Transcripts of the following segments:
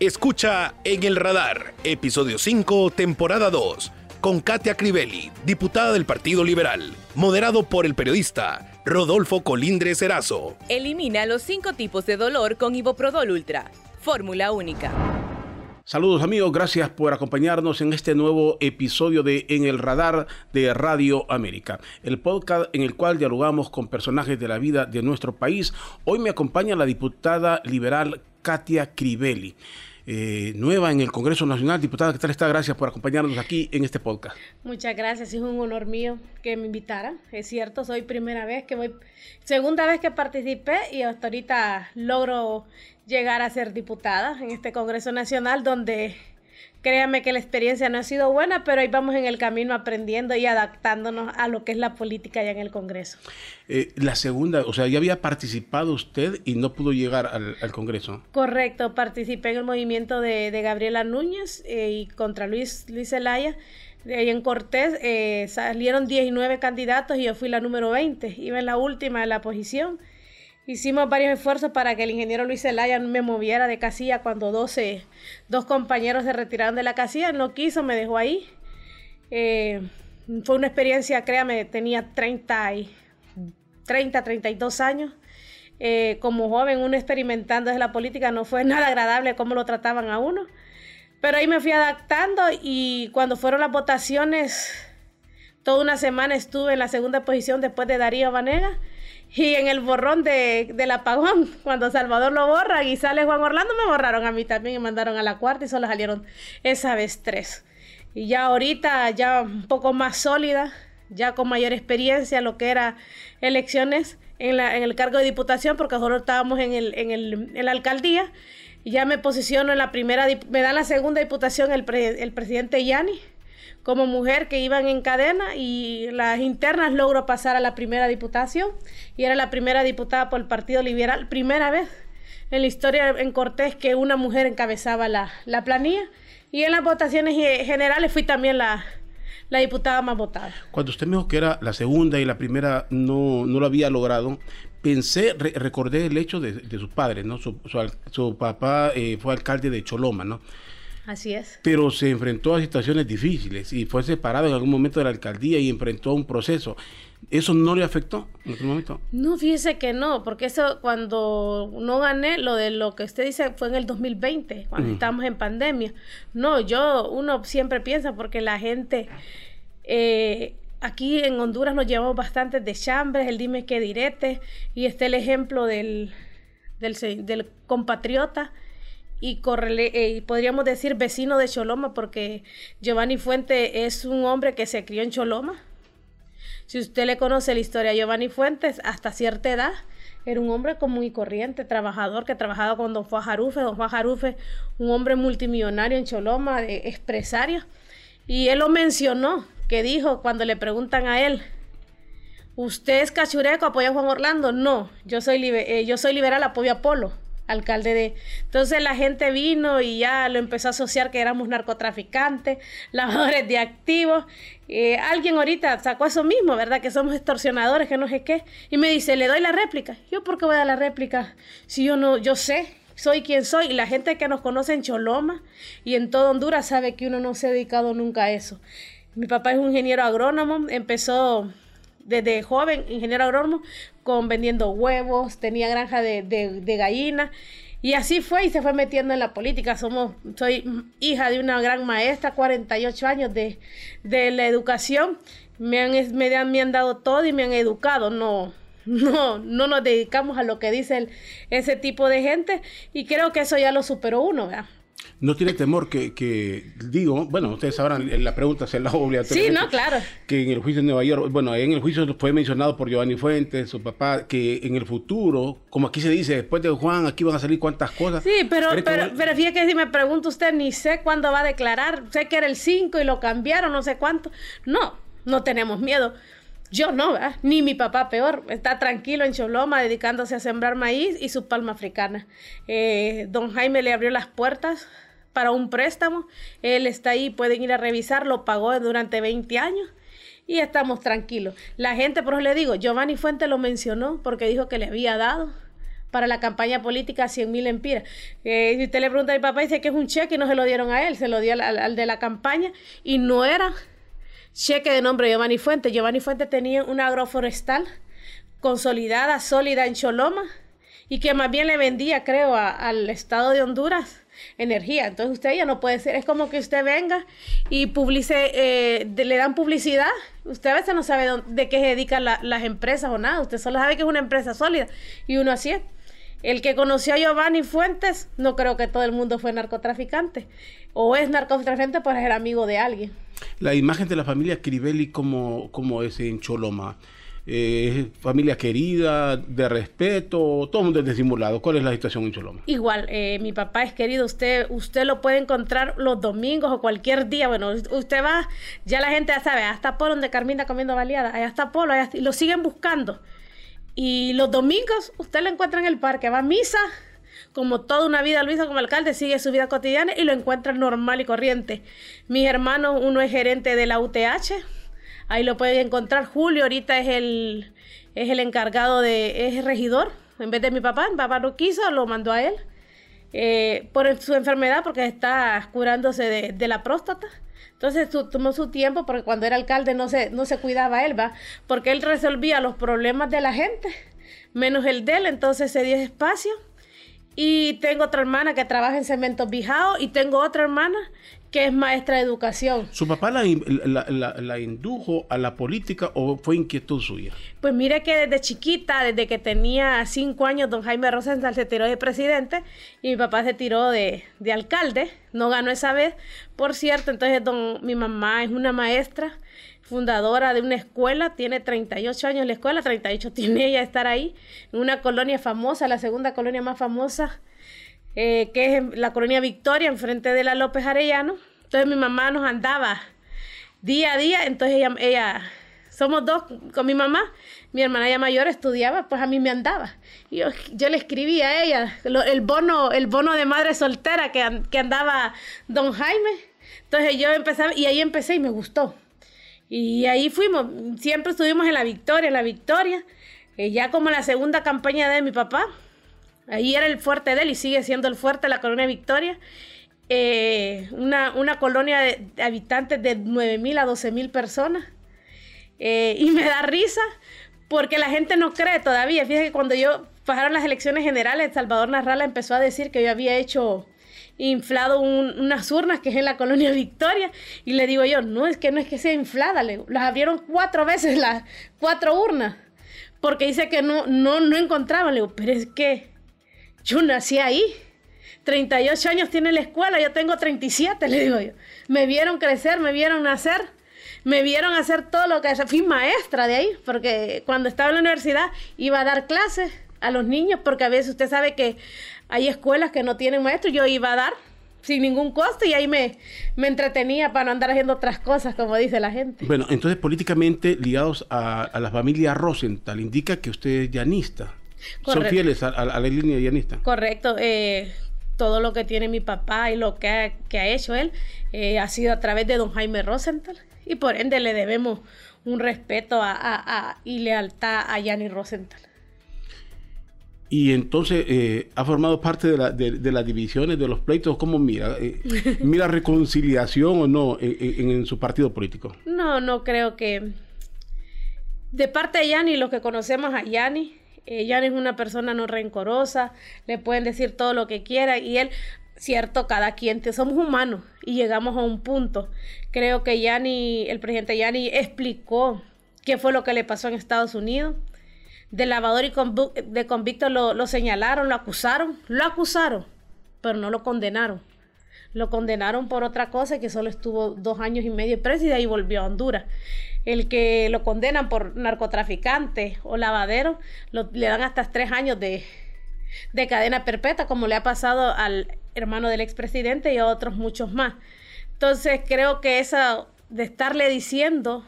Escucha En el Radar, episodio 5, temporada 2, con Katia Crivelli, diputada del Partido Liberal, moderado por el periodista Rodolfo Colindres Erazo. Elimina los cinco tipos de dolor con Iboprodol Ultra, fórmula única. Saludos amigos, gracias por acompañarnos en este nuevo episodio de En el Radar de Radio América, el podcast en el cual dialogamos con personajes de la vida de nuestro país. Hoy me acompaña la diputada liberal Katia Crivelli. Eh, nueva en el Congreso Nacional. Diputada, ¿qué tal está? Gracias por acompañarnos aquí en este podcast. Muchas gracias, es un honor mío que me invitaran. Es cierto, soy primera vez que voy, segunda vez que participé y hasta ahorita logro llegar a ser diputada en este Congreso Nacional donde Créame que la experiencia no ha sido buena, pero ahí vamos en el camino aprendiendo y adaptándonos a lo que es la política ya en el Congreso. Eh, la segunda, o sea, ya había participado usted y no pudo llegar al, Congreso. Correcto, participé en el movimiento de, Gabriela Núñez eh, y contra Luis, Luis Zelaya. Ahí en Cortés eh, salieron 19 candidatos y yo fui la número 20. Iba en la última de la posición. Hicimos varios esfuerzos para que el ingeniero Luis Zelaya me moviera de casilla cuando 12, dos compañeros se retiraron de la casilla. No quiso, me dejó ahí. Eh, fue una experiencia, créame, tenía 30, y, 30 32 años. Eh, como joven, uno experimentando desde la política, no fue nada agradable cómo lo trataban a uno. Pero ahí me fui adaptando y cuando fueron las votaciones, toda una semana estuve en la segunda posición después de Darío Vanega y en el borrón de, del apagón, cuando Salvador lo borra y sale Juan Orlando, me borraron a mí también y mandaron a la cuarta y solo salieron esa vez tres. Y ya ahorita, ya un poco más sólida, ya con mayor experiencia, lo que era elecciones en, la, en el cargo de diputación, porque nosotros estábamos en, el, en, el, en la alcaldía, y ya me posiciono en la primera, me da la segunda diputación el, el presidente Yani como mujer que iban en cadena y las internas logro pasar a la primera diputación y era la primera diputada por el Partido Liberal, primera vez en la historia en Cortés que una mujer encabezaba la, la planilla y en las votaciones generales fui también la, la diputada más votada. Cuando usted me dijo que era la segunda y la primera no, no lo había logrado, pensé, recordé el hecho de, de sus padres, ¿no? Su, su, papá eh, fue alcalde de Choloma, ¿no? Así es. Pero se enfrentó a situaciones difíciles y fue separado en algún momento de la alcaldía y enfrentó un proceso. ¿Eso no le afectó en aquel momento? No, fíjese que no, porque eso cuando no gané, lo de lo que usted dice fue en el 2020, cuando estábamos en pandemia. No, yo, uno siempre piensa porque la gente... Eh, aquí en Honduras nos llevamos bastante de chambres, el dime qué direte, y está el ejemplo del, del, del compatriota y eh, podríamos decir vecino de Choloma, porque Giovanni Fuente es un hombre que se crió en Choloma. Si usted le conoce la historia de Giovanni Fuentes, hasta cierta edad, era un hombre común y corriente, trabajador, que trabajaba con don Juan Jarufe. Don Juan Jarufe, un hombre multimillonario en Choloma, de empresario. Y él lo mencionó, que dijo cuando le preguntan a él, ¿usted es cachureco, apoya a Juan Orlando? No, yo soy, eh, yo soy liberal, apoyo a Polo alcalde de... Entonces la gente vino y ya lo empezó a asociar que éramos narcotraficantes, lavadores de activos. Eh, alguien ahorita sacó eso mismo, ¿verdad? Que somos extorsionadores, que no sé qué. Y me dice, le doy la réplica. ¿Yo por qué voy a dar la réplica? Si yo no, yo sé, soy quien soy. Y la gente que nos conoce en Choloma y en todo Honduras sabe que uno no se ha dedicado nunca a eso. Mi papá es un ingeniero agrónomo, empezó desde joven, ingeniero agrónomo, con vendiendo huevos, tenía granja de, de, gallinas. Y así fue y se fue metiendo en la política. Somos, soy hija de una gran maestra, 48 años de, de la educación. Me han, me, han, me han dado todo y me han educado. No, no, no nos dedicamos a lo que dice ese tipo de gente. Y creo que eso ya lo superó uno, ¿verdad? No tiene temor que, que, digo, bueno, ustedes sabrán, la pregunta se la obligatoria. Sí, no, claro. Que en el juicio de Nueva York, bueno, en el juicio fue mencionado por Giovanni Fuentes, su papá, que en el futuro, como aquí se dice, después de Juan, aquí van a salir cuantas cosas. Sí, pero, pero, pero, fíjate que si me pregunta usted, ni sé cuándo va a declarar, sé que era el 5 y lo cambiaron, no sé cuánto. No, no tenemos miedo. Yo no, ¿verdad? ni mi papá peor, está tranquilo en Choloma dedicándose a sembrar maíz y su palma africana. Eh, don Jaime le abrió las puertas para un préstamo, él está ahí, pueden ir a revisar, lo pagó durante 20 años y estamos tranquilos. La gente, por eso le digo, Giovanni Fuente lo mencionó porque dijo que le había dado para la campaña política 100 mil empiras. Eh, si usted le pregunta a mi papá, dice que es un cheque y no se lo dieron a él, se lo dio al, de la campaña y no era cheque de nombre Giovanni Fuentes. Giovanni Fuentes tenía una agroforestal consolidada, sólida en Choloma y que más bien le vendía, creo, al estado de Honduras energía. Entonces usted ya no puede ser, es como que usted venga y publice, eh, le dan publicidad. Usted a veces no sabe de qué se dedican las empresas o nada. Usted solo sabe que es una empresa sólida y uno así es. El que conoció a Giovanni Fuentes, no creo que todo el mundo fue narcotraficante. O es narcotraficante por ser amigo de alguien. La imagen de la familia Crivelli, como, como es en Choloma? eh, familia querida, de respeto, todo el mundo es disimulado. ¿Cuál es la situación en Choloma? Igual, eh, mi papá es querido, usted, usted lo puede encontrar los domingos o cualquier día. Bueno, usted va, ya la gente ya sabe, hasta Polo donde Carmina comiendo baleada, allá está Polo, allá y lo siguen buscando. Y los domingos usted lo encuentra en el parque, va a misa, como toda una vida Luisa como alcalde, sigue su vida cotidiana y lo encuentra normal y corriente. Mis hermanos, uno es gerente de la UTH, Ahí lo pueden encontrar. Julio ahorita es el, es el encargado de, es regidor. En vez de mi papá, mi papá no quiso, lo mandó a él. Eh, por su enfermedad, porque está curándose de, la próstata. Entonces tomó su tiempo, porque cuando era alcalde no se, no se cuidaba él, ¿va? Porque él resolvía los problemas de la gente, menos el de él, entonces se dio espacio. Y tengo otra hermana que trabaja en Cementos Bijao y tengo otra hermana que es maestra de educación. ¿Su papá la, la, indujo a la política o fue inquietud suya? Pues mire que desde chiquita, desde que tenía cinco años, don Jaime Rosenthal se tiró de presidente y mi papá se tiró de, de alcalde, no ganó esa vez, por cierto, entonces don, mi mamá es una maestra fundadora de una escuela, tiene 38 años la escuela, 38 tiene ella estar ahí, en una colonia famosa, la segunda colonia más famosa eh, que es la colonia Victoria, enfrente de la López Arellano. Entonces mi mamá nos andaba día a día, entonces ella, somos dos con mi mamá, mi hermana ya mayor estudiaba, pues a mí me andaba. Yo, le escribí a ella el bono, el bono de madre soltera que, que andaba don Jaime. Entonces yo empecé, y ahí empecé y me gustó. Y ahí fuimos, siempre estuvimos en la victoria, en la victoria. Eh, ya como la segunda campaña de mi papá, Ahí era el fuerte de él y sigue siendo el fuerte la colonia Victoria. Eh, una, una, colonia de habitantes de 9.000 a 12.000 personas. Eh, y me da risa porque la gente no cree todavía. Fíjate que cuando yo pasaron las elecciones generales, Salvador Narrala empezó a decir que yo había hecho inflado unas urnas que es en la colonia Victoria y le digo yo, no, es que no es que sea inflada, las abrieron cuatro veces las cuatro urnas porque dice que no, no, no encontraban, le digo, pero es que yo nací ahí. 38 años tiene la escuela, yo tengo 37, le digo yo. Me vieron crecer, me vieron nacer, me vieron hacer todo lo que fui maestra de ahí, porque cuando estaba en la universidad iba a dar clases a los niños, porque a veces usted sabe que hay escuelas que no tienen maestros, yo iba a dar sin ningún costo y ahí me, me entretenía para no andar haciendo otras cosas, como dice la gente. Bueno, entonces políticamente ligados a, a la familia Rosenthal, indica que usted es llanista. Son fieles a, la línea llanista. Correcto. Eh, todo lo que tiene mi papá y lo que ha, que ha hecho él eh, ha sido a través de don Jaime Rosenthal. Y por ende le debemos un respeto a, y lealtad a Yanni Rosenthal. Y entonces eh, ha formado parte de, la, de, las divisiones, de los pleitos. ¿Cómo mira? ¿Mira reconciliación o no en, en, su partido político? No, no creo que... De parte de Yanni, lo que conocemos a Yanni, eh, es una persona no rencorosa, le pueden decir todo lo que quiera y él, cierto, cada quien, somos humanos y llegamos a un punto. Creo que Yanni, el presidente Yanni explicó qué fue lo que le pasó en Estados Unidos. De lavador y de convicto lo, lo señalaron, lo acusaron, lo acusaron, pero no lo condenaron. Lo condenaron por otra cosa que solo estuvo dos años y medio preso y de ahí volvió a Honduras el que lo condenan por narcotraficante o lavadero, le dan hasta tres años de, de cadena perpetua, como le ha pasado al hermano del expresidente y a otros muchos más. Entonces creo que eso de estarle diciendo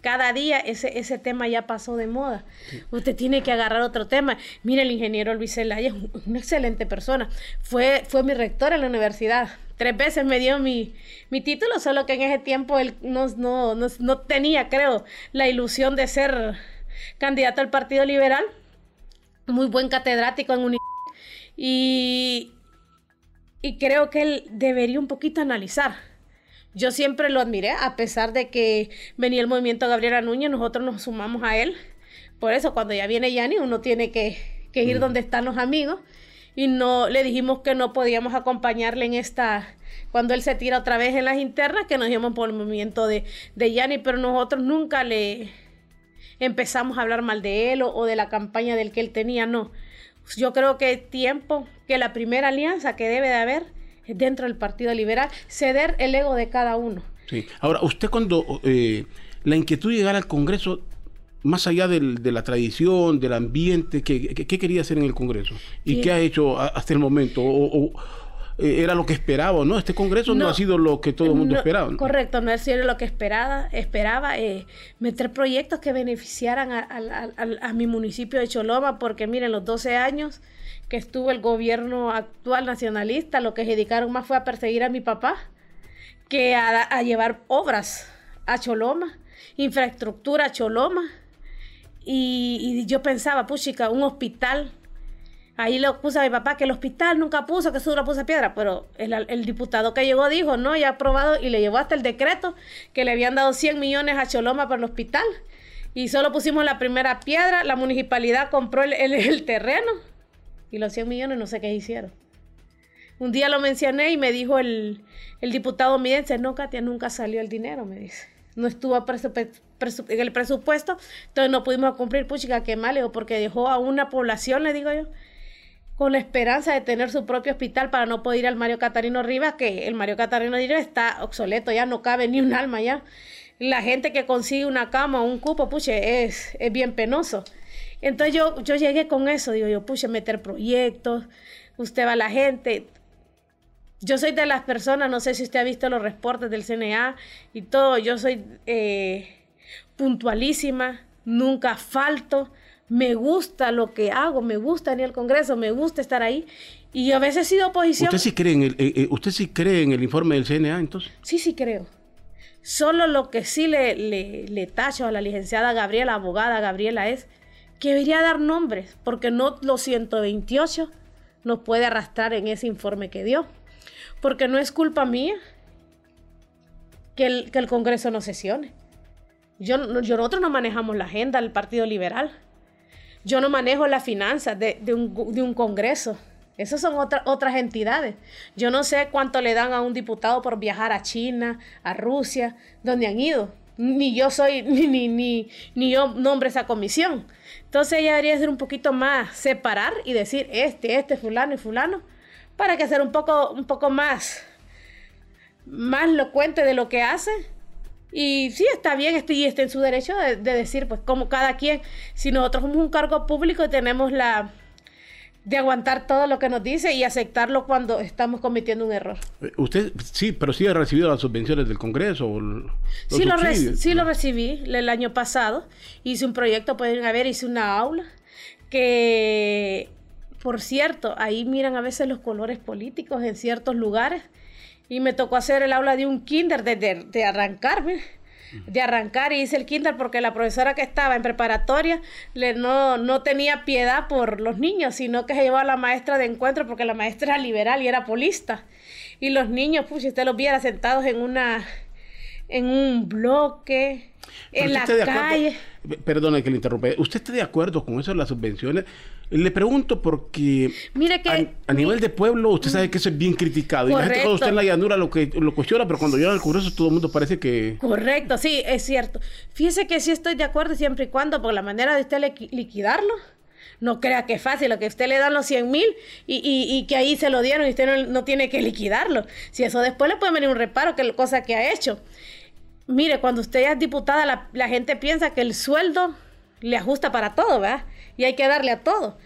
cada día ese, ese tema ya pasó de moda. Usted tiene que agarrar otro tema. Mire, el ingeniero Luis Zelaya es una excelente persona. Fue, fue mi rector en la universidad. Tres veces me dio mi, mi título, solo que en ese tiempo él no, no, no, no tenía, creo, la ilusión de ser candidato al Partido Liberal. muy buen catedrático en un y, y creo que él debería un poquito analizar. Yo siempre lo admiré, a pesar de que venía el movimiento Gabriela Núñez, nosotros nos sumamos a él. Por eso, cuando ya viene Yanni, uno tiene que, que ir donde están los amigos. Y no le dijimos que no podíamos acompañarle en esta, cuando él se tira otra vez en las internas, que nos llevamos por el movimiento de, de Yanni, pero nosotros nunca le empezamos a hablar mal de él o, o de la campaña del que él tenía, no. Yo creo que es tiempo que la primera alianza que debe de haber dentro del Partido Liberal, ceder el ego de cada uno. Sí. Ahora, usted cuando eh, la inquietud de llegar al Congreso, más allá del, de la tradición, del ambiente, ¿qué, qué, quería hacer en el Congreso? ¿Y Sí. qué ha hecho hasta el momento? ¿O, o, eh, era lo que esperaba, ¿no? Este Congreso no, No. ha sido lo que todo el mundo No, esperaba. ¿no? Correcto, no es cierto lo que esperaba, esperaba eh, meter proyectos que beneficiaran a, a- a- a mi municipio de Choloma, porque miren, los 12 años que estuvo el gobierno actual nacionalista, lo que se dedicaron más fue a perseguir a mi papá que a, llevar obras a Choloma, infraestructura a Choloma. Y, yo pensaba, puchica, un hospital Ahí lo puso a mi papá que el hospital nunca puso, que eso lo puso piedra, pero el, diputado que llegó dijo, no, ya aprobado y le llevó hasta el decreto que le habían dado 100 millones a Choloma para el hospital. Y solo pusimos la primera piedra, la municipalidad compró el- el terreno y los 100 millones no sé qué hicieron. Un día lo mencioné y me dijo el, el diputado midense, no, Katia, nunca salió el dinero, me dice. No estuvo en el presupuesto, entonces no pudimos cumplir, puchica, qué mal, porque dejó a una población, le digo yo, con la esperanza de tener su propio hospital para no poder ir al Mario Catarino Rivas, que el Mario Catarino Rivas está obsoleto, ya no cabe ni un alma ya. La gente que consigue una cama o un cupo, puche, es, es bien penoso. Entonces yo, yo llegué con eso, digo yo, puche, meter proyectos, usted va a la gente. Yo soy de las personas, no sé si usted ha visto los reportes del CNA y todo, yo soy eh, puntualísima, nunca falto, me gusta lo que hago, me gusta ir al Congreso, me gusta estar ahí. Y a veces he sido oposición. ¿Usted sí cree en el, eh, eh, usted sí cree en el informe del CNA entonces? Sí, sí creo. Solo lo que sí le, le, le tacho a la licenciada Gabriela, abogada Gabriela, es que debería dar nombres, porque no los 128 nos puede arrastrar en ese informe que dio. Porque no es culpa mía que el, que el Congreso no sesione. Yo, no- yo, nosotros no manejamos la agenda del Partido Liberal. Yo no manejo las finanzas de, un, de un Congreso. Esas son otra- otras entidades. Yo no sé cuánto le dan a un diputado por viajar a China, a Rusia, donde han ido. Ni yo soy, ni, ni, ni, ni yo nombre esa comisión. Entonces ella debería ser un poquito más separar y decir este, este, fulano y fulano, para que sea un poco, un poco más, más locuente de lo que hace. Y sí, está bien, estoy, y está en su derecho de, de decir, pues, como cada quien, si nosotros somos un cargo público y tenemos la de aguantar todo lo que nos dice y aceptarlo cuando estamos cometiendo un error. Eh, Usted sí, pero sí ha recibido las subvenciones del Congreso. o los Sí lo, re- sí lo recibí el año pasado. Hice un proyecto, pueden ver, hice una aula que, por cierto, ahí miran a veces los colores políticos en ciertos lugares. Y me tocó hacer el aula de un kinder, de, de, de arrancar, mire, de arrancar. Y hice el kinder porque la profesora que estaba en preparatoria le, no, no tenía piedad por los niños, sino que se llevó a la maestra de encuentro porque la maestra era liberal y era polista. Y los niños, pues, si usted los viera sentados en una en un bloque, Pero en la acuerdo- calle. Perdone que le interrumpa. ¿Usted está de acuerdo con eso de las subvenciones? Le pregunto porque Mire que- a, a nivel de pueblo usted sabe que eso es bien criticado. Y la gente cuando está en la llanura lo, que, lo cuestiona, pero cuando llega al Congreso todo el mundo parece que... Correcto, sí, es cierto. Fíjese que sí estoy de acuerdo siempre y cuando, por la manera de usted liqui- liquidarlo. No crea que es fácil, lo que usted le dan los 100 mil y, y- y que ahí se lo dieron y usted no, no tiene que liquidarlo. Si eso después le puede venir un reparo, que cosa que ha hecho. Mire, cuando usted ya es diputada, la, la gente piensa que el sueldo le ajusta para todo, ¿verdad? Y hay que darle a todo.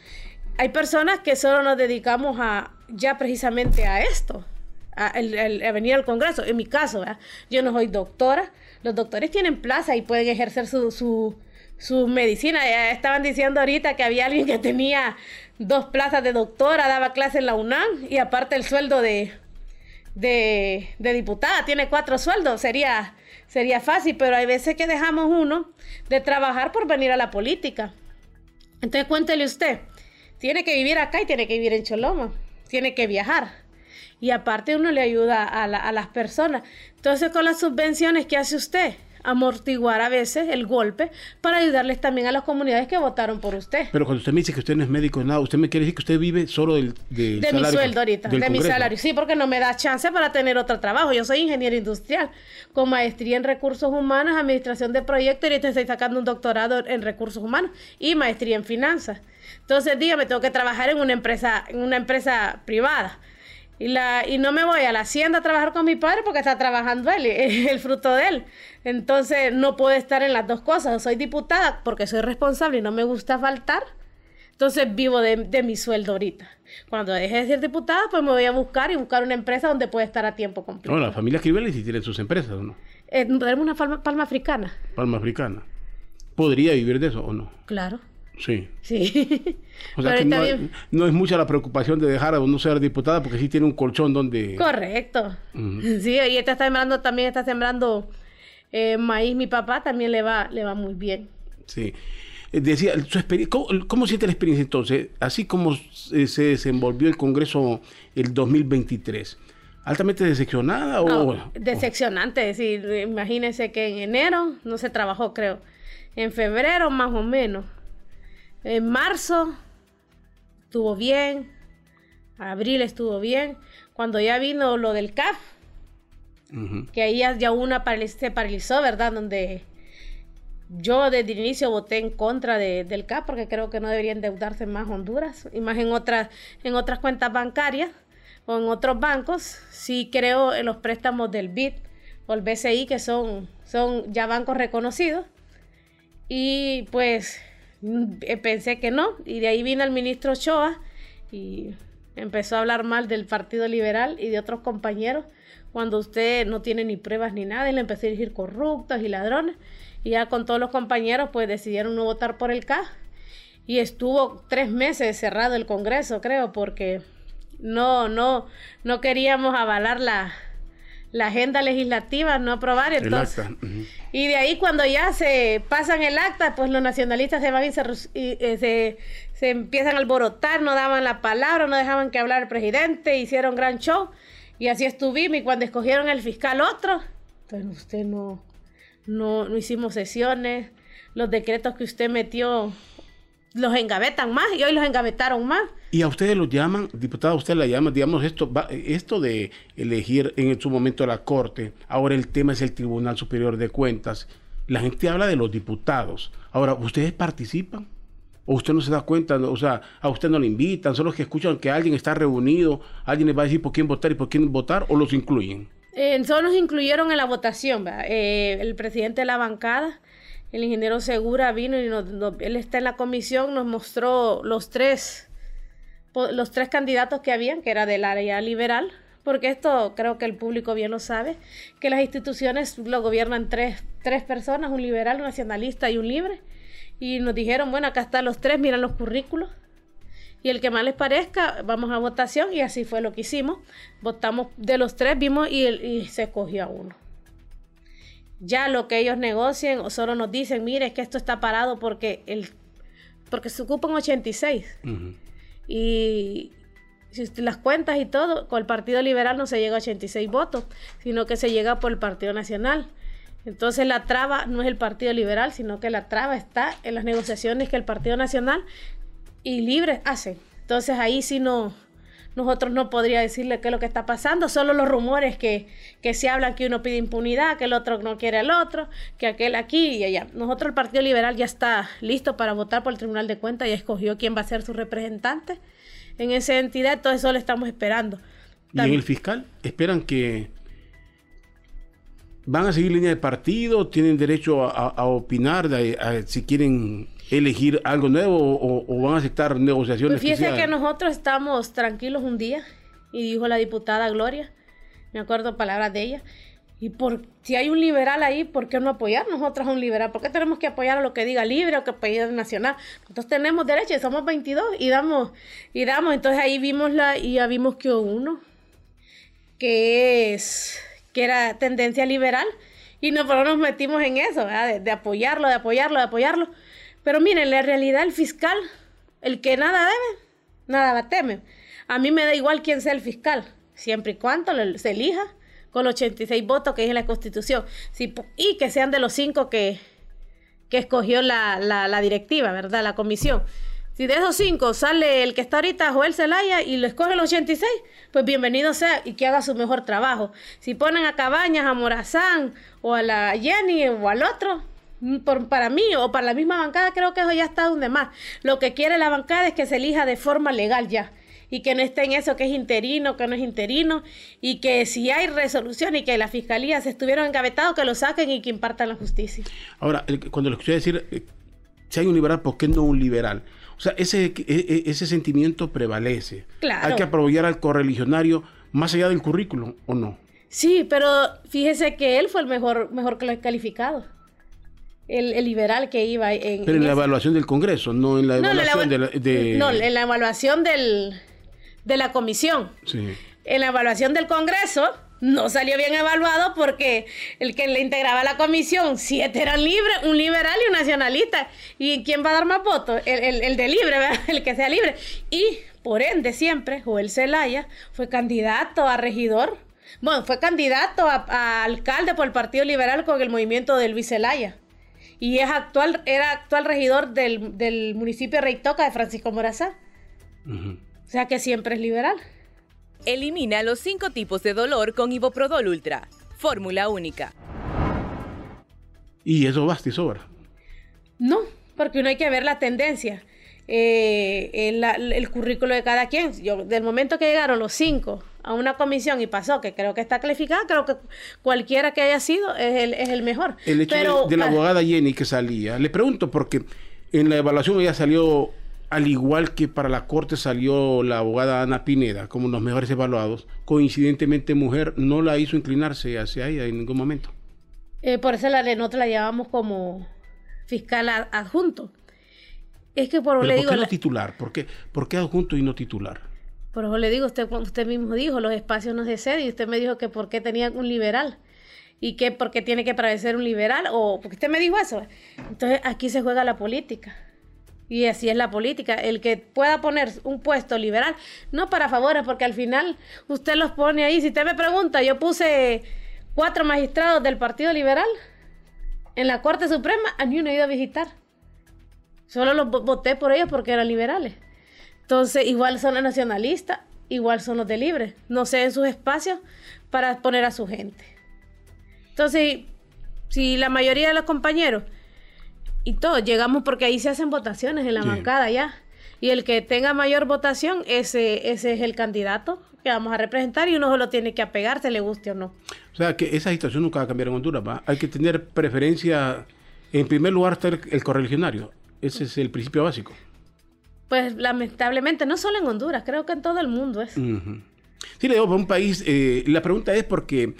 Hay personas que solo nos dedicamos a ya precisamente a esto, a, venir al Congreso. En mi caso, yo no soy doctora. Los doctores tienen plaza y pueden ejercer su, su, medicina. Estaban diciendo ahorita que había alguien que tenía dos plazas de doctora, daba clase en la UNAM y aparte el sueldo de, de, de diputada, tiene cuatro sueldos, sería, sería fácil, pero hay veces que dejamos uno de trabajar por venir a la política. Entonces cuéntele usted, tiene que vivir acá y tiene que vivir en Choloma, tiene que viajar. Y aparte uno le ayuda a, a las personas. Entonces con las subvenciones, ¿qué hace usted? Amortiguar a veces el golpe para ayudarles también a las comunidades que votaron por usted. Pero cuando usted me dice que usted no es médico, nada, usted me quiere decir que usted vive solo del, de mi sueldo ahorita, de mi salario. Sí, porque no me da chance para tener otro trabajo. Yo soy ingeniero industrial con maestría en recursos humanos, administración de proyectos y ahorita estoy sacando un doctorado en recursos humanos y maestría en finanzas. Entonces, dígame, tengo que trabajar en una empresa, en una empresa privada. Y, la, y no me voy a la hacienda a trabajar con mi padre porque está trabajando él, el fruto de él. Entonces no puedo estar en las dos cosas. Soy diputada porque soy responsable y no me gusta faltar. Entonces vivo de, mi sueldo ahorita. Cuando deje de ser diputada, pues me voy a buscar y buscar una empresa donde pueda estar a tiempo completo. No, la familia Crivelli sí tiene sus empresas, ¿o no? Eh, tenemos una palma africana. Palma africana. ¿Podría vivir de eso o no? Claro. Sí. Sí. O sea que no, es mucha la preocupación de dejar a uno ser diputada porque sí tiene un colchón donde... Correcto. Sí, y está sembrando, también está sembrando eh, maíz. Mi papá también le va, le va muy bien. Sí. Eh, decía, su ¿cómo, ¿cómo, siente la experiencia entonces? Así como se desenvolvió el Congreso el 2023. ¿Altamente decepcionada o...? decepcionante, es decir, imagínense que en enero no se trabajó, creo. En febrero más o menos en marzo estuvo bien, abril estuvo bien. Cuando ya vino lo del CAF, que ahí ya, una se paralizó, ¿verdad? Donde yo desde el inicio voté en contra del CAF porque creo que no debería endeudarse más Honduras y más en otras, en otras cuentas bancarias o en otros bancos. Sí creo en los préstamos del BID o el BCI que son, son ya bancos reconocidos. Y pues pensé que no, y de ahí vino el ministro Ochoa y empezó a hablar mal del Partido Liberal y de otros compañeros cuando usted no tiene ni pruebas ni nada y le empezó a decir corruptos y ladrones y ya con todos los compañeros pues decidieron no votar por el CA y estuvo tres meses cerrado el Congreso creo porque no no no queríamos avalar la la agenda legislativa, no aprobar. Entonces, Y de ahí cuando ya se pasan el acta, pues los nacionalistas se van y, se, se, empiezan a alborotar, no daban la palabra, no dejaban que hablar el presidente, hicieron gran show. Y así estuvimos y cuando escogieron el fiscal otro, entonces usted no, no, no hicimos sesiones, los decretos que usted metió los engavetan más y hoy los engavetaron más. Y a ustedes los llaman, diputada, usted la llama, digamos, esto, esto de elegir en su momento la Corte, ahora el tema es el Tribunal Superior de Cuentas. La gente habla de los diputados. Ahora, ¿ustedes participan? ¿O usted no se da cuenta? O sea, a usted no le invitan, solo los que escuchan que alguien está reunido, alguien les va a decir por quién votar y por quién votar, o los incluyen. Eh, solo nos incluyeron en la votación, eh, el presidente de la bancada el ingeniero Segura vino y él está en la comisión, nos mostró los tres, los tres candidatos que habían, que era del área liberal, porque esto creo que el público bien lo sabe, que las instituciones lo gobiernan tres, tres personas, un liberal, un nacionalista y un libre. Y nos dijeron, bueno, acá están los tres, miran los currículos. Y el que más les parezca, vamos a votación. Y así fue lo que hicimos. Votamos de los tres, vimos y, y se escogió a uno ya lo que ellos negocien o solo nos dicen, mire, es que esto está parado porque el porque se ocupan 86. Y si las cuentas y todo, con el Partido Liberal no se llega a 86 votos, sino que se llega por el Partido Nacional. Entonces la traba no es el Partido Liberal, sino que la traba está en las negociaciones que el Partido Nacional y Libre hacen. Entonces ahí sí no, nosotros no podría decirle qué es lo que está pasando, solo los rumores que, que se hablan que uno pide impunidad, que el otro no quiere al otro, que aquel aquí y allá. Nosotros el Partido Liberal ya está listo para votar por el Tribunal de Cuentas, y escogió quién va a ser su representante en esa entidad, todo eso lo estamos esperando. ¿Y en el fiscal? ¿Esperan que van a seguir línea de partido? ¿Tienen derecho a, opinar si quieren elegir algo nuevo o, van a aceptar negociaciones? Pues fíjese que, nosotros estamos tranquilos un día y dijo la diputada Gloria, me acuerdo palabras de ella, y por si hay un liberal ahí, ¿por qué no apoyar nosotros a un liberal? ¿Por qué tenemos que apoyar a lo que diga libre o que apoye nacional? Nosotros tenemos derecho y somos 22 y damos, y damos. Entonces ahí vimos la, y ya vimos que uno, que es, que era tendencia liberal, y nosotros nos metimos en eso, de apoyarlo, de apoyarlo, de apoyarlo. Pero miren, la realidad el fiscal, el que nada debe, nada va a mí me da igual quién sea el fiscal, siempre y cuando se elija con los 86 votos que dice la Constitución. y que sean de los cinco que, que escogió la, la, directiva, ¿verdad? La comisión. Si de esos cinco sale el que está ahorita, Joel Zelaya, y lo escoge los 86, pues bienvenido sea y que haga su mejor trabajo. Si ponen a Cabañas, a Morazán, o a la Jenny, o al otro, por, para mí o para la misma bancada, creo que eso ya está donde más. Lo que quiere la bancada es que se elija de forma legal ya y que no esté en eso que es interino, que no es interino, y que si hay resolución y que la fiscalía se estuvieron engavetados, que lo saquen y que impartan la justicia. Ahora, cuando le escuché decir, eh, si hay un liberal, ¿por qué no un liberal? O sea, ese, e, e, ese sentimiento prevalece. Claro. Hay que apoyar al correligionario más allá del currículum, ¿o no? Sí, pero fíjese que él fue el mejor, mejor calificado. El, liberal que iba en... Pero en, la evaluación del Congreso, no en la evaluación de, No, en la evaluación del, de la comisión. En la evaluación del Congreso no salió bien evaluado porque el que le integraba la comisión, siete eran libres, un liberal y un nacionalista. ¿Y quién va a dar más votos? El, de libre, el que sea libre. Y por ende siempre, Joel Zelaya fue candidato a regidor. Bueno, fue candidato a, alcalde por el Partido Liberal con el movimiento de Luis Zelaya. Y es actual, era actual regidor del, del municipio de Reitoca de Francisco Morazán. O sea que siempre es liberal. Elimina los cinco tipos de dolor con Iboprodol Ultra. Fórmula única. ¿Y eso basta y sobra? No, porque uno hay que ver la tendencia. Eh, el, currículo de cada quien. Yo, del momento que llegaron los cinco a una comisión y pasó, que creo que está calificada, creo que cualquiera que haya sido es el, es el mejor. El hecho de, de, la abogada Jenny que salía, le pregunto porque en la evaluación ella salió al igual que para la corte salió la abogada Ana Pineda como los mejores evaluados, coincidentemente mujer no la hizo inclinarse hacia ella en ningún momento. Eh, por eso la, nosotros la llamamos como fiscal adjunto. Es que por, le ¿por qué no titular? ¿Por qué, ¿Por qué adjunto y no titular? Por eso le digo, usted, usted mismo dijo, los espacios no se ceden y usted me dijo que por qué tenía un liberal y que por qué tiene que parecer un liberal o porque usted me dijo eso. Entonces aquí se juega la política. Y así es la política. El que pueda poner un puesto liberal, no para favores, porque al final usted los pone ahí. Si usted me pregunta, yo puse cuatro magistrados del Partido Liberal en la Corte Suprema, a mí no he ido a visitar. Solo los voté por ellos porque eran liberales. Entonces, igual son los nacionalistas, igual son los de libre. No sé en sus espacios para poner a su gente. Entonces, si la mayoría de los compañeros y todo. Llegamos porque ahí se hacen votaciones en la bancada ya. Y el que tenga mayor votación, ese, ese es el candidato que vamos a representar y uno solo tiene que apegarse, le guste o no. O sea, que esa situación nunca va a cambiar en Honduras, ¿va? Hay que tener preferencia, en primer lugar, estar el correligionario. Ese es el principio básico. Pues lamentablemente, no solo en Honduras, creo que en todo el mundo es. Sí, le digo, para un país, eh, la pregunta es porque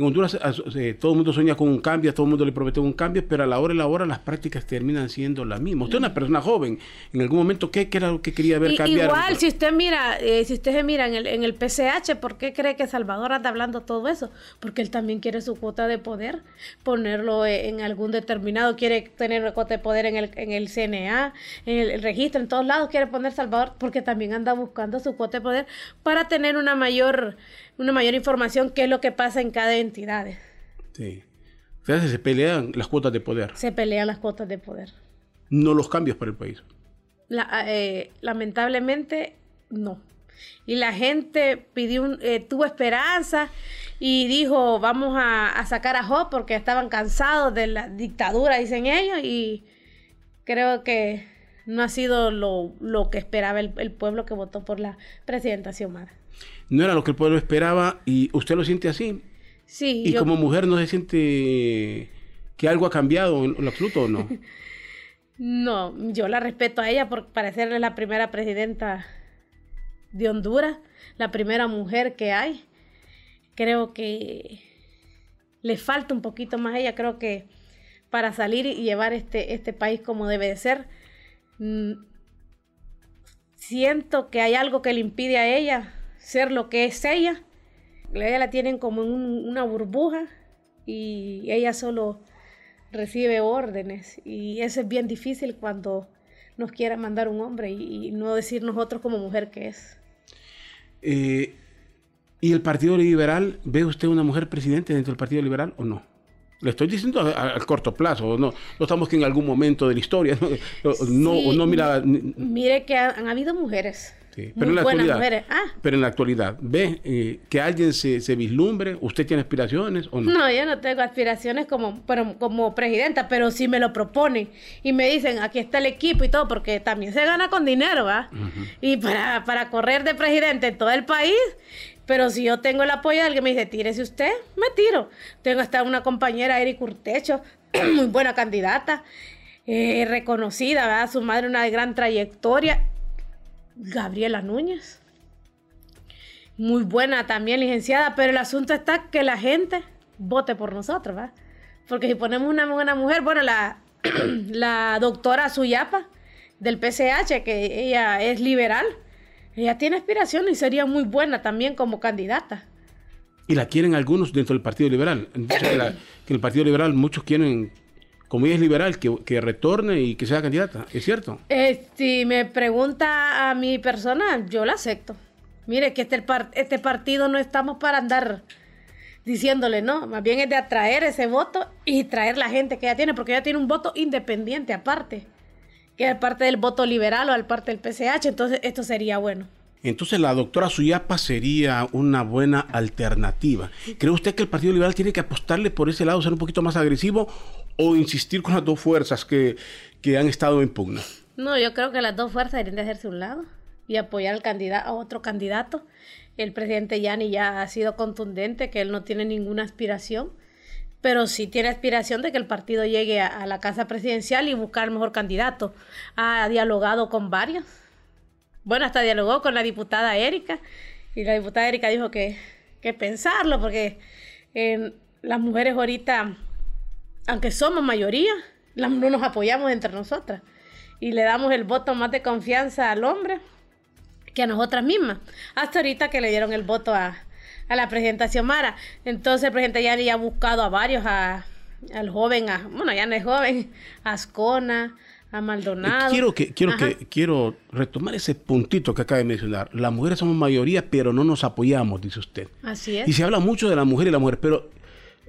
en Honduras eh, todo el mundo sueña con un cambio, a todo el mundo le promete un cambio, pero a la hora y la hora las prácticas terminan siendo las mismas. Usted es una persona joven, en algún momento, ¿qué, era lo que quería ver cambiar? Igual, si usted mira, eh, si usted se mira en el, en el PCH, ¿por qué cree que Salvador anda hablando todo eso? Porque él también quiere su cuota de poder, ponerlo eh, en algún determinado, quiere tener una cuota de poder en el, en el CNA, en el, registro, en todos lados quiere poner Salvador, porque también anda buscando su cuota de poder para tener una mayor una mayor información qué es lo que pasa en cada entidad. Sí. Se pelean las cuotas de poder. Se pelean las cuotas de poder. No los cambios para el país. Eh, lamentablemente, no. Y la gente pidió eh, tuvo esperanza y dijo, vamos a, sacar a Job porque estaban cansados de la dictadura, dicen ellos, y creo que no ha sido lo, que esperaba el, el, pueblo que votó por la presidenta Xiomara no era lo que el pueblo esperaba y usted lo siente así. Sí. Y como mujer no se siente que algo ha cambiado en lo absoluto o no. no, yo la respeto a ella por parecerle la primera presidenta de Honduras, la primera mujer que hay. Creo que le falta un poquito más a ella, creo que para salir y llevar este, este país como debe de ser. Mm, siento que hay algo que le impide a ella ser lo que es ella. Ella la tienen como en una burbuja y ella solo recibe órdenes y eso es bien difícil cuando nos quiera mandar un hombre y, no decir nosotros como mujer que es. Eh, ¿Y el Partido Liberal, ve usted una mujer presidente dentro del Partido Liberal o no? Le estoy diciendo a, corto plazo, no, no estamos que en algún momento de la historia, no, no, mira... Mire que han habido mujeres pero, en la actualidad, ah. pero en la actualidad, ¿ve eh, que alguien se, se, vislumbre? ¿Usted tiene aspiraciones o no? No, yo no tengo aspiraciones como, pero, como presidenta, pero si me lo proponen y me dicen, aquí está el equipo y todo, porque también se gana con dinero, ¿va? Y para, para correr de presidente en todo el país, pero si yo tengo el apoyo de alguien me dice, tírese usted, me tiro. Tengo hasta una compañera, Eric Urtecho, muy buena candidata, eh, reconocida, ¿verdad? Su madre una gran trayectoria Gabriela Núñez. Muy buena también, licenciada, pero el asunto está que la gente vote por nosotros, ¿va? Porque si ponemos una buena mujer, bueno, la, la doctora Suyapa del PCH, que ella es liberal, ella tiene aspiración y sería muy buena también como candidata. Y la quieren algunos dentro del Partido Liberal. que el Partido Liberal muchos quieren como ella es liberal, que, retorne y que sea candidata. ¿Es cierto? Eh, si me pregunta a mi persona, yo la acepto. Mire, que este, este partido no estamos para andar diciéndole no, más bien es de atraer ese voto y traer la gente que ella tiene, porque ella tiene un voto independiente aparte, que es parte del voto liberal o al parte del PCH, entonces esto sería bueno. Entonces la doctora Suyapa sería una buena alternativa. ¿Cree usted que el Partido Liberal tiene que apostarle por ese lado, ser un poquito más agresivo o insistir con las dos fuerzas que, han estado en pugna? No, yo creo que las dos fuerzas deberían de hacerse un lado y apoyar al candidato, a otro candidato. El presidente Yani ya ha sido contundente que él no tiene ninguna aspiración, pero sí tiene aspiración de que el partido llegue a, a la casa presidencial y buscar el mejor candidato. Ha dialogado con varios bueno, hasta dialogó con la diputada Erika y la diputada Erika dijo que, que pensarlo porque eh, las mujeres ahorita, aunque somos mayoría, no nos apoyamos entre nosotras y le damos el voto más de confianza al hombre que a nosotras mismas. Hasta ahorita que le dieron el voto a, a la presidenta Xiomara. Entonces el presidente ya había buscado a varios, a, al joven, a, bueno, ya no es joven, a Ascona, a Maldonado. Quiero que quiero que quiero retomar ese puntito que acaba de mencionar. Las mujeres somos mayoría, pero no nos apoyamos, dice usted. Así es. Y se habla mucho de la mujer y la mujer, pero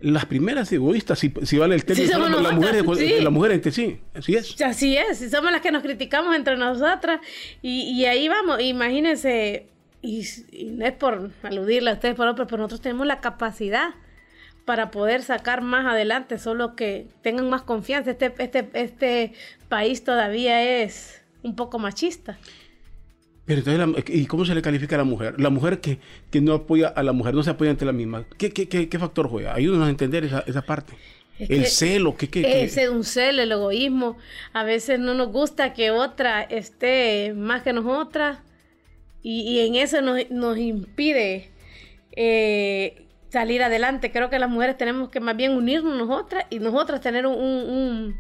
las primeras egoístas, si, vale el término, son las mujeres, sí. las mujeres entre sí, así es. Así es, somos las que nos criticamos entre nosotras y, y ahí vamos, imagínense, y, no es por aludirle a ustedes por otro, pero nosotros tenemos la capacidad para poder sacar más adelante, solo que tengan más confianza. Este, este, este país todavía es un poco machista. Pero entonces, ¿y cómo se le califica a la mujer? La mujer que, que no apoya a la mujer, no se apoya ante la misma. ¿Qué, qué, qué, qué factor juega? Ayúdanos a entender esa, esa parte. el celo, ¿qué, qué, Es un celo, el egoísmo. A veces no nos gusta que otra esté más que nosotras y, y en eso nos, nos impide eh, salir adelante. Creo que las mujeres tenemos que más bien unirnos nosotras y nosotras tener un,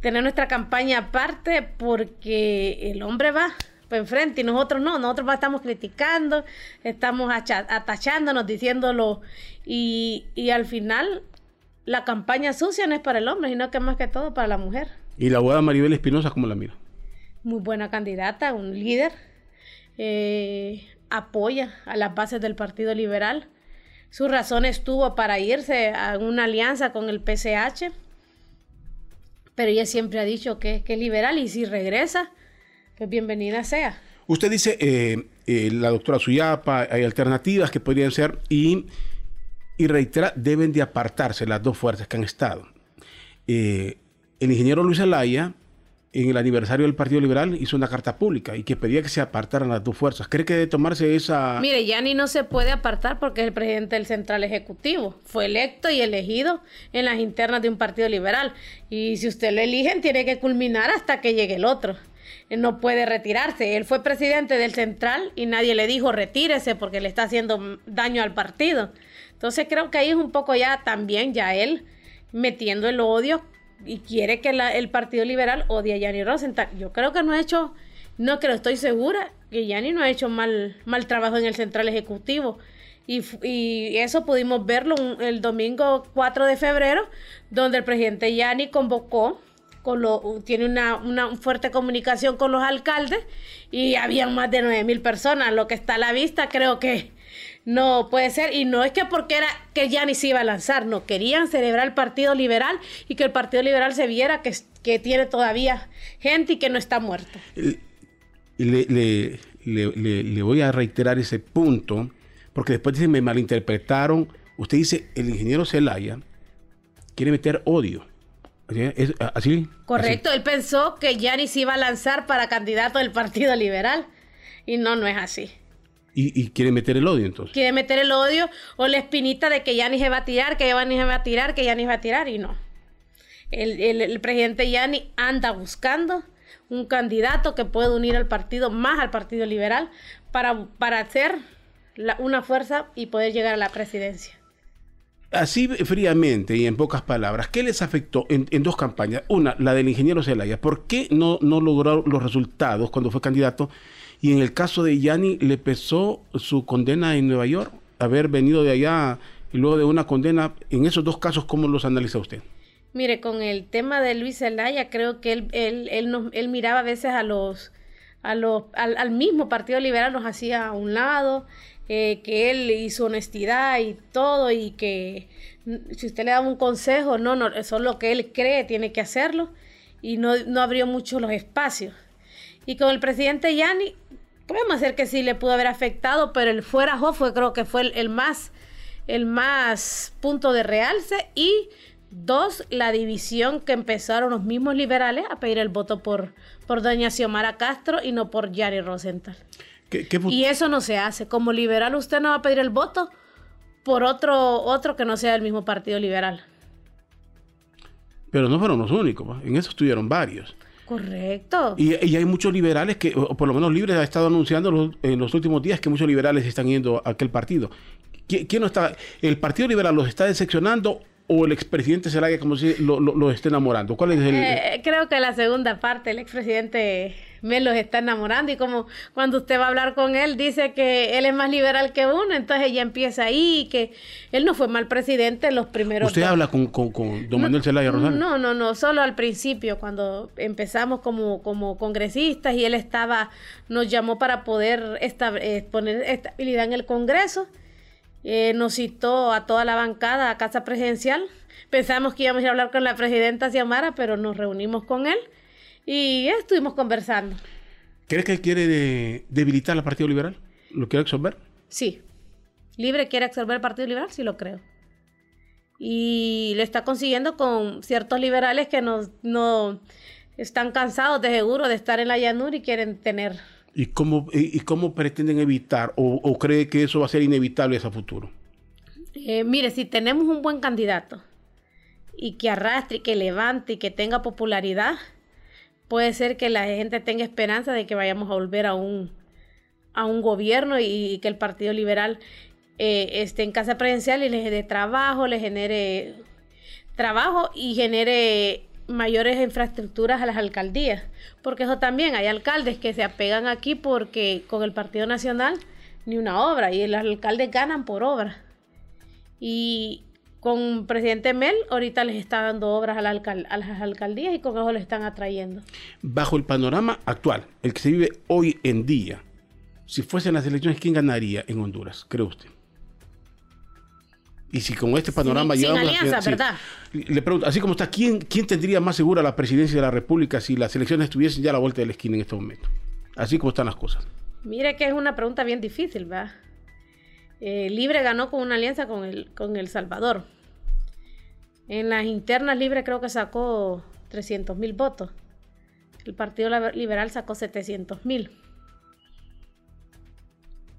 tener nuestra campaña aparte porque el hombre va para enfrente y nosotros no, nosotros estamos criticando, estamos atachándonos, diciéndolo y, y al final la campaña sucia no es para el hombre, sino que más que todo para la mujer. ¿Y la abogada Maribel Espinosa cómo la mira? Muy buena candidata, un líder, eh, apoya a las bases del Partido Liberal su razón estuvo para irse a una alianza con el PCH, pero ella siempre ha dicho que, es liberal y si regresa, pues bienvenida sea. Usted dice, eh, eh, la doctora Suyapa, hay alternativas que podrían ser y, y reitera, deben de apartarse las dos fuerzas que han estado. Eh, el ingeniero Luis Alaya en el aniversario del Partido Liberal hizo una carta pública y que pedía que se apartaran las dos fuerzas. ¿Cree que debe tomarse esa...? Mire, Yani no se puede apartar porque es el presidente del Central Ejecutivo. Fue electo y elegido en las internas de un Partido Liberal. Y si usted lo eligen, tiene que culminar hasta que llegue el otro. No puede retirarse. Él fue presidente del Central y nadie le dijo retírese porque le está haciendo daño al partido. Entonces creo que ahí es un poco ya también ya él metiendo el odio y quiere que el Partido Liberal odie a Yanni Rosenthal. Yo creo que no ha hecho, no creo, estoy segura que Yanni no ha hecho mal, mal trabajo en el Central Ejecutivo. Y, y eso pudimos verlo el domingo 4 de febrero, donde el presidente Yanni convocó lo, tiene una, una fuerte comunicación con los alcaldes y habían más de 9 mil personas, lo que está a la vista creo que no puede ser, y no es que porque era que ya ni se iba a lanzar, no, querían celebrar el Partido Liberal y que el Partido Liberal se viera que, tiene todavía gente y que no está muerto. Le, le, le, voy a reiterar ese punto, porque después dice, me malinterpretaron. Usted dice, el ingeniero Zelaya quiere meter odio. ¿Así? Correcto, él pensó que Yanis iba a lanzar para candidato del Partido Liberal. Y no, no es así. ¿Y, quiere meter el odio entonces? Quiere meter el odio o la espinita de que Yanis se va a tirar, que Yanis se va a tirar, que Yanis va a tirar y no. El, el, presidente Yanis anda buscando un candidato que pueda unir al partido, más al Partido Liberal, para, para hacer una fuerza y poder llegar a la presidencia. Así fríamente y en pocas palabras, ¿qué les afectó en, dos campañas? Una, la del ingeniero Zelaya. ¿Por qué no, no logró los resultados cuando fue candidato? Y en el caso de Yanni, ¿le pesó su condena en Nueva York? Haber venido de allá y luego de una condena. En esos dos casos, ¿cómo los analiza usted? Mire, con el tema de Luis Zelaya, creo que él, él, él, él miraba a veces a los, a los, al, al mismo Partido Liberal, nos hacía a un lado eh, que él y su honestidad y todo y que si usted le da un consejo, no, no, eso es lo que él cree, tiene que hacerlo y no, no abrió mucho los espacios. Y con el presidente Yanni, podemos hacer que sí le pudo haber afectado, pero el fuera fue creo que fue el, más el más punto de realce y dos, la división que empezaron los mismos liberales a pedir el voto por, por doña Xiomara Castro y no por Yanni Rosenthal y eso no se hace. Como liberal usted no va a pedir el voto por otro, otro que no sea el mismo partido liberal. Pero no fueron los únicos, en eso estuvieron varios. Correcto. Y, hay muchos liberales que, o por lo menos Libres ha estado anunciando en los últimos días que muchos liberales están yendo a aquel partido. ¿Quién, no está? ¿El Partido Liberal los está decepcionando o el expresidente Zelaya como si lo, lo, esté enamorando? ¿Cuál es el...? Eh, creo que la segunda parte, el expresidente me los está enamorando. Y como cuando usted va a hablar con él dice que él es más liberal que uno, entonces ella empieza ahí que él no fue mal presidente en los primeros... ¿Usted habla con, con, don Manuel Zelaya Rosario? No, no, no, solo al principio cuando empezamos como, como congresistas y él estaba, nos llamó para poder eh, poner estabilidad en el Congreso, eh, nos citó a toda la bancada a casa presidencial, pensamos que íbamos a ir a hablar con la presidenta Xiomara, pero nos reunimos con él y estuvimos conversando. ¿Crees que quiere debilitar al Partido Liberal? ¿Lo quiere absorber? Sí. Libre quiere absorber el Partido Liberal, sí lo creo. Y lo está consiguiendo con ciertos liberales que no, no están cansados de seguro de estar en la llanura y quieren tener. ¿Y cómo, y, cómo pretenden evitar o, cree que eso va a ser inevitable a futuro? Eh, mire, si tenemos un buen candidato y que arrastre y que levante y que tenga popularidad, puede ser que la gente tenga esperanza de que vayamos a volver a un, a un gobierno y, que el Partido Liberal eh, esté en casa presidencial y le genere trabajo, le genere trabajo y genere mayores infraestructuras a las alcaldías. Porque eso también, hay alcaldes que se apegan aquí porque con el Partido Nacional ni una obra y los alcaldes ganan por obra. Y, con presidente Mel, ahorita les está dando obras a, las alcaldías y con eso les están atrayendo. Bajo el panorama actual, el que se vive hoy en día, si fuesen las elecciones, ¿quién ganaría en Honduras, cree usted? Y si con este panorama sin, alianza, ¿verdad? Le pregunto, así como está, ¿quién, ¿quién tendría más segura la presidencia de la República si las elecciones estuviesen ya a la vuelta de la esquina en este momento? Así como están las cosas. Mire que es una pregunta bien difícil, ¿verdad? Eh, Libre ganó con una alianza con el, con el Salvador. En las internas Libre creo que sacó 300 mil votos. El Partido Liberal sacó 700 mil.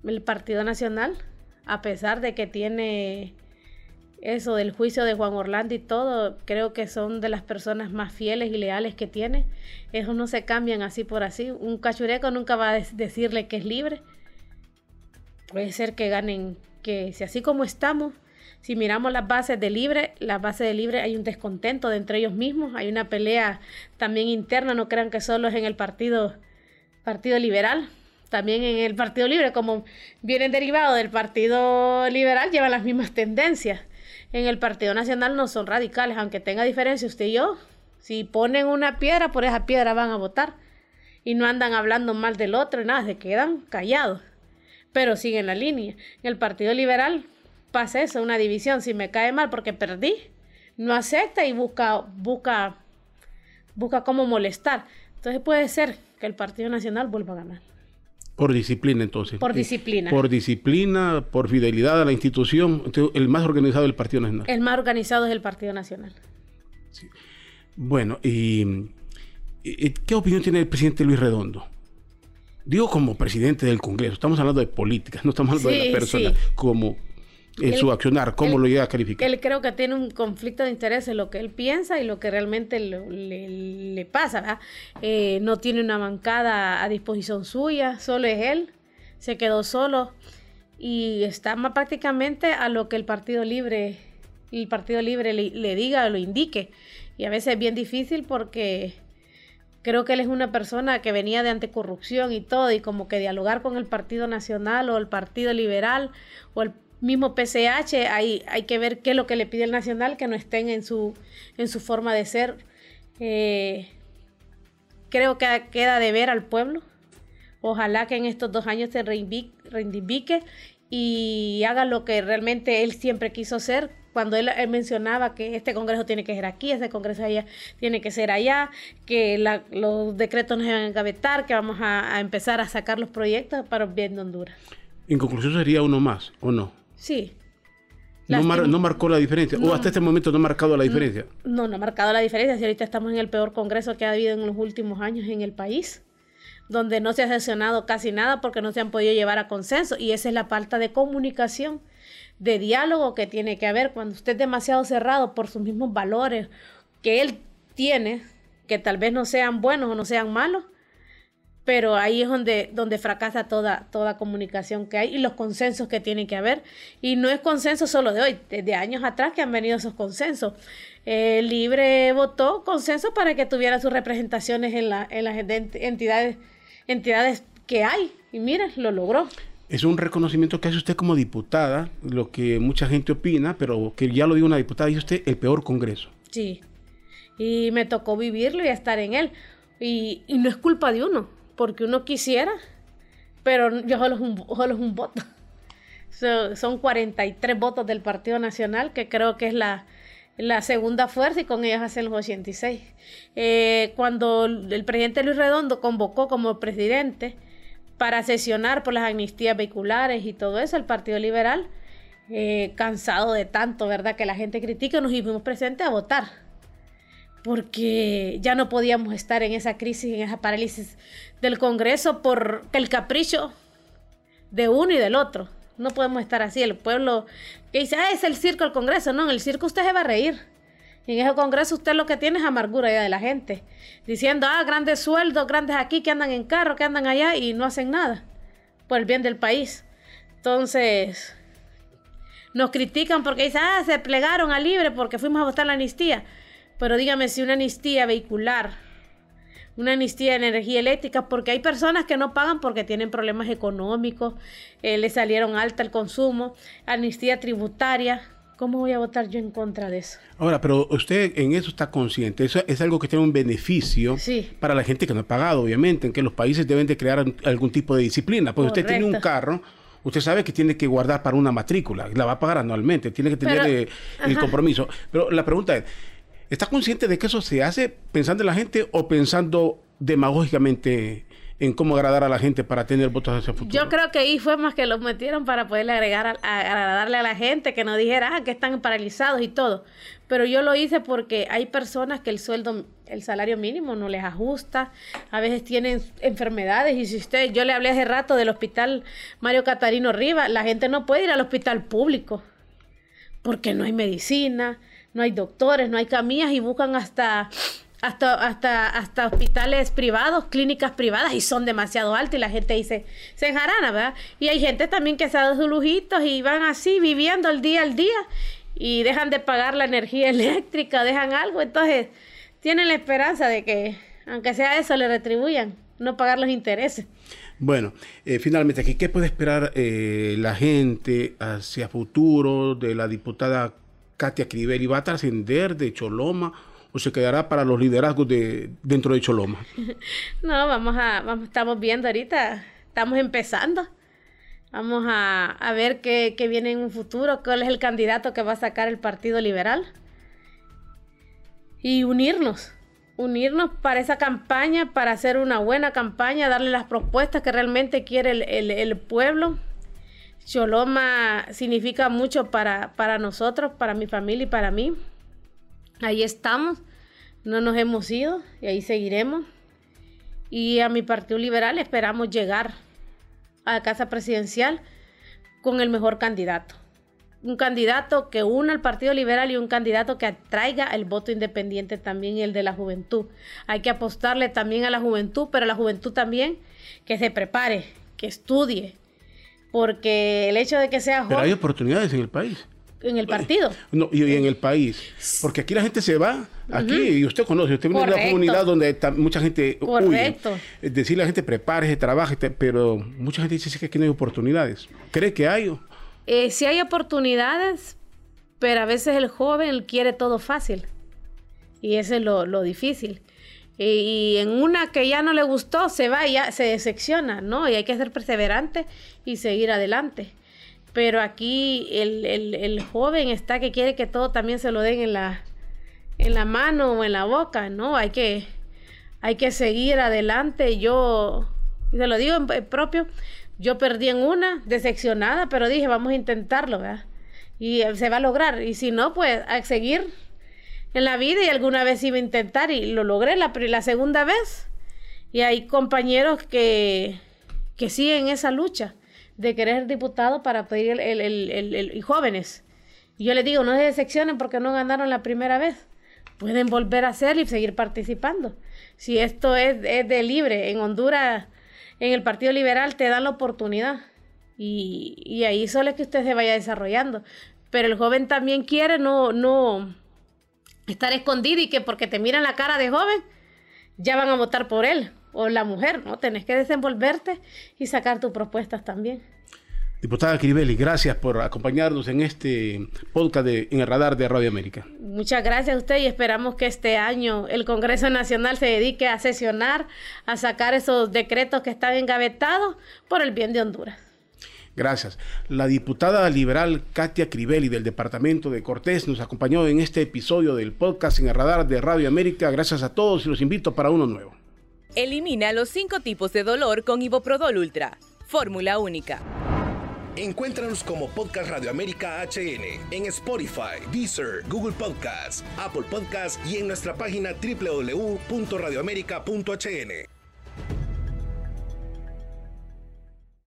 El Partido Nacional, a pesar de que tiene eso del juicio de Juan Orlando y todo, creo que son de las personas más fieles y leales que tiene. Esos no se cambian así por así. Un cachureco nunca va a decirle que es libre puede ser que ganen, que si así como estamos, si miramos las bases de Libre, las bases de Libre hay un descontento de entre ellos mismos, hay una pelea también interna, no crean que solo es en el partido, partido liberal, también en el Partido Libre, como vienen derivados del Partido Liberal, llevan las mismas tendencias. En el Partido Nacional no son radicales, aunque tenga diferencia usted y yo, Si ponen una piedra, por esa piedra van a votar. Y no andan hablando mal del otro, nada, se quedan callados. Pero siguen la línea. En el Partido Liberal pasa eso, una división. Si me cae mal porque perdí, no acepta y busca, busca, busca cómo molestar. Entonces puede ser que el Partido Nacional vuelva a ganar. Por disciplina, entonces. Por disciplina. Por disciplina, por fidelidad a la institución. el más organizado es el Partido Nacional. El más organizado es el Partido Nacional. Bueno, y, ¿qué opinión tiene el presidente Luis Redondo? Digo como presidente del Congreso, estamos hablando de política, no estamos hablando de la persona como en su accionar, ¿cómo lo llega a calificar? Él creo que tiene un conflicto de interés en lo que él piensa y lo que realmente le, pasa, eh, no tiene una bancada a disposición suya, solo es él, se quedó solo y está más prácticamente a lo que el Partido Libre, el Partido Libre le, le diga o lo indique. Y a veces es bien difícil porque creo que él es una persona que venía de anticorrupción y todo, y como que dialogar con el Partido Nacional o el Partido Liberal o el mismo PCH, hay, hay que ver qué es lo que le pide el Nacional, que no estén en su, en su forma de ser. Eh, creo que queda de ver al pueblo. Ojalá que en estos dos años se reivindique y haga lo que realmente él siempre quiso ser. Cuando él, mencionaba que este Congreso tiene que ser aquí, este Congreso allá tiene que ser allá, que los decretos no se van a engavetar, que vamos a, a empezar a sacar los proyectos para el bien de Honduras. En conclusión sería uno más, ¿o no? Sí. No, marcó la diferencia, o hasta este momento no ha marcado la diferencia. No, no ha marcado la diferencia. Si ahorita estamos en el peor congreso que ha habido en los últimos años en el país, donde no se ha sesionado casi nada porque no se han podido llevar a consenso. Y esa es la falta de comunicación, de diálogo que tiene que haber cuando usted es demasiado cerrado por sus mismos valores que él tiene, que tal vez no sean buenos o no sean malos pero ahí es donde, donde fracasa toda, toda comunicación que hay y los consensos que tiene que haber. Y no es consenso solo de hoy, desde años atrás que han venido esos consensos. Eh, Libre votó consenso para que tuviera sus representaciones en, la, en las entidades, entidades que hay. Y miren, lo logró. Es un reconocimiento que hace usted como diputada, lo que mucha gente opina, pero que ya lo dijo una diputada, dice usted, el peor Congreso. Sí, y me tocó vivirlo y estar en él. Y, no es culpa de uno, porque uno quisiera, pero yo solo es un, un voto. son 43 votos del Partido Nacional, que creo que es la, segunda fuerza y con ellos hacen los 86. Eh, cuando el presidente Luis Redondo convocó como presidente para sesionar por las amnistías vehiculares y todo eso, el Partido Liberal, eh, cansado de tanto, ¿verdad? Que la gente critica, nos fuimos presentes a votar porque ya no podíamos estar en esa crisis, en esa parálisis del Congreso por el capricho de uno y del otro. No podemos estar así. El pueblo que dice, ah, es el circo el Congreso. No, en el circo usted se va a reír. En ese Congreso usted lo que tiene es amargura ya de la gente. Diciendo, ah, grandes sueldos, grandes aquí que andan en carro, que andan allá y no hacen nada por el bien del país. Entonces, nos critican porque dicen, ah, se plegaron a libre porque fuimos a votar la amnistía. Pero dígame si una amnistía vehicular, una amnistía de energía eléctrica, porque hay personas que no pagan porque tienen problemas económicos, eh, le salieron alta el consumo, amnistía tributaria. ¿Cómo voy a votar yo en contra de eso? Ahora, pero usted en eso está consciente. Eso es algo que tiene un beneficio para la gente que no ha pagado, obviamente, en que los países deben de crear algún tipo de disciplina. Porque usted tiene un carro, usted sabe que tiene que guardar para una matrícula, la va a pagar anualmente, tiene que tener eh, el compromiso. Pero la pregunta es, ¿Está consciente de que eso se hace pensando en la gente o pensando demagógicamente en cómo agradar a la gente para tener votos hacia el futuro? Yo creo que ahí fue más que los metieron para poderle agregar a, agradarle a la gente, que no dijera ah, que están paralizados y todo. Pero yo lo hice porque hay personas que el sueldo, el salario mínimo no les ajusta, a veces tienen enfermedades y si usted, yo le hablé hace rato del hospital Mario Catarino Rivas, la gente no puede ir al hospital público porque no hay medicina, no hay doctores, no hay camillas y buscan hasta hasta, hasta, hasta hospitales privados, clínicas privadas y son demasiado altos y la gente dice, se enjarana, ¿verdad? Y hay gente también que se ha dado sus lujitos y van así viviendo el día al día y dejan de pagar la energía eléctrica, dejan algo, entonces tienen la esperanza de que, aunque sea eso, le retribuyan, no pagar los intereses. Bueno, eh, finalmente aquí, ¿qué puede esperar eh, la gente hacia futuro de la diputada Katia Crivelli va a trascender de Choloma o se quedará para los liderazgos de dentro de Choloma? no, vamos a, estamos viendo ahorita, estamos empezando. Vamos a, ver qué, viene en un futuro, cuál es el candidato que va a sacar el Partido Liberal. Y unirnos, unirnos para esa campaña, para hacer una buena campaña, darle las propuestas que realmente quiere el, el, el pueblo. Choloma significa mucho para, para nosotros, para mi familia y para mí. Ahí estamos, no nos hemos ido y ahí seguiremos. Y a mi Partido Liberal esperamos llegar a la Casa Presidencial con el mejor candidato. Un candidato que una al Partido Liberal y un candidato que atraiga el voto independiente también y el de la juventud. Hay que apostarle también a la juventud, pero a la juventud también que se prepare, que estudie, porque el hecho de que sea joven... Pero hay oportunidades en el país en el partido. No, y, en el país. Porque aquí la gente se va, aquí, y usted conoce, usted viene de una comunidad donde está, mucha gente Correcto. huye. Es decir, la gente prepare, trabaje, pero mucha gente dice que aquí no hay oportunidades. ¿Cree que hay? Eh, sí hay oportunidades, pero a veces el joven quiere todo fácil. Y eso es lo, lo difícil. Y, en una que ya no le gustó, se va y ya se decepciona, ¿no? Y hay que ser perseverante y seguir adelante pero aquí el, el, el, joven está que quiere que todo también se lo den en la, en la mano o en la boca, ¿no? Hay que, hay que seguir adelante. Yo, se lo digo en, propio, yo perdí en una, decepcionada, pero dije, vamos a intentarlo, ¿verdad? Y se va a lograr. Y si no, pues a seguir en la vida y alguna vez iba a intentar y lo logré la, la segunda vez. Y hay compañeros que, que siguen esa lucha de querer ser diputado para pedir el, el, el, y jóvenes. Y yo les digo, no se decepcionen porque no ganaron la primera vez. Pueden volver a hacerlo y seguir participando. Si esto es, es de libre, en Honduras, en el Partido Liberal, te dan la oportunidad. Y, y, ahí solo es que usted se vaya desarrollando. Pero el joven también quiere no, no estar escondido y que porque te miran la cara de joven, ya van a votar por él o la mujer, ¿no? Tenés que desenvolverte y sacar tus propuestas también. Diputada Kiribeli, gracias por acompañarnos en este podcast de, en el radar de Radio América. Muchas gracias a usted y esperamos que este año el Congreso Nacional se dedique a sesionar, a sacar esos decretos que están engavetados por el bien de Honduras. Gracias. La diputada liberal Katia Crivelli del departamento de Cortés nos acompañó en este episodio del podcast en el radar de Radio América. Gracias a todos y los invito para uno nuevo. Elimina los cinco tipos de dolor con Iboprodol Ultra. Fórmula única. Encuéntranos como Podcast Radio América HN en Spotify, Deezer, Google Podcasts, Apple Podcasts y en nuestra página www.radioamerica.hn.